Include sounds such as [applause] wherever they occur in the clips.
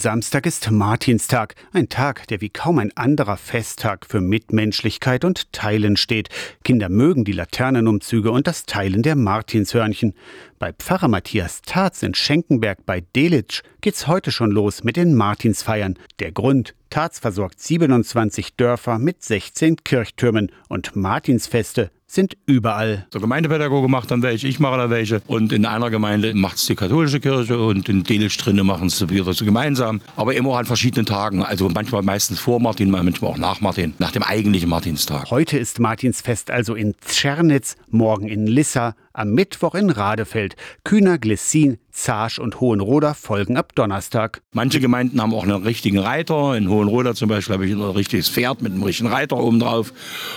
Samstag ist Martinstag, ein Tag, der wie kaum ein anderer Festtag für Mitmenschlichkeit und Teilen steht. Kinder mögen die Laternenumzüge und das Teilen der Martinshörnchen. Bei Pfarrer Matthias Tarz in Schenkenberg bei Delitzsch geht's heute schon los mit den Martinsfeiern. Der Grund, Tarz versorgt 27 Dörfer mit 16 Kirchtürmen und Martinsfeste sind überall. Der Gemeindepädagoge macht dann welche, ich mache da welche. Und in einer Gemeinde macht es die katholische Kirche und in Delitzsch drinnen machen es wieder so gemeinsam. Aber immer an verschiedenen Tagen. Also manchmal meistens vor Martin, manchmal auch nach Martin, nach dem eigentlichen Martinstag. Heute ist Martinsfest also in Tschernitz, morgen in Lissa, am Mittwoch in Radefeld. Kühner, Glessin, Zarsch und Hohenroda folgen ab Donnerstag. Manche Gemeinden haben auch einen richtigen Reiter. In Hohenroda zum Beispiel habe ich ein richtiges Pferd mit einem richtigen Reiter oben drauf.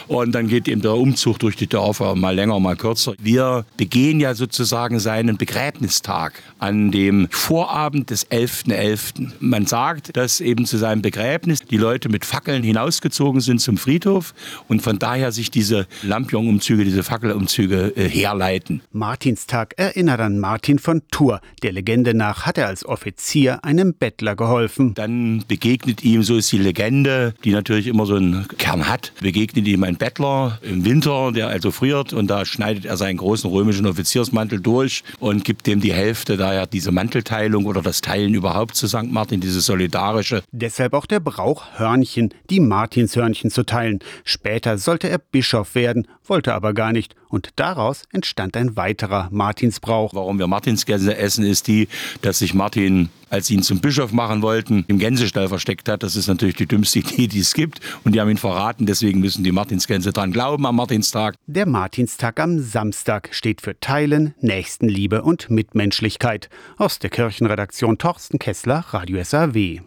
Und dann geht eben der Umzug durch die Dörfer mal länger, mal kürzer. Wir begehen ja sozusagen seinen Begräbnistag an dem Vorabend des 11.11. .11. Man sagt, dass eben zu seinem Begräbnis die Leute mit Fackeln hinausgezogen sind zum Friedhof und von daher sich diese Lampion-Umzüge, diese Fackelumzüge äh, herleiten. Martinstag erinnert an Martin von Tours. Der Legende nach hat er als Offizier einem Bettler geholfen. Dann begegnet ihm, so ist die Legende, die natürlich immer so einen Kern hat, begegnet ihm ein Bettler im Winter, der also friert und da schneidet er seinen großen römischen Offiziersmantel durch und gibt dem die Hälfte, daher diese Mantelteilung oder das Teilen überhaupt zu St. Martin, diese solidarische. Deshalb auch der Brauch, Hörnchen, die Martinshörnchen zu teilen. Später sollte er Bischof werden, wollte aber gar nicht und daraus entstand ein weiterer Martinsbrauch. Warum wir Martinsgänse essen, ist die, dass sich Martin, als sie ihn zum Bischof machen wollten, im Gänsestall versteckt hat. Das ist natürlich die dümmste [laughs] Idee, die es gibt. Und die haben ihn verraten. Deswegen müssen die Martinsgänse dran glauben am Martinstag. Der Martinstag am Samstag steht für Teilen, Nächstenliebe und Mitmenschlichkeit. Aus der Kirchenredaktion Torsten Kessler, Radio SAW.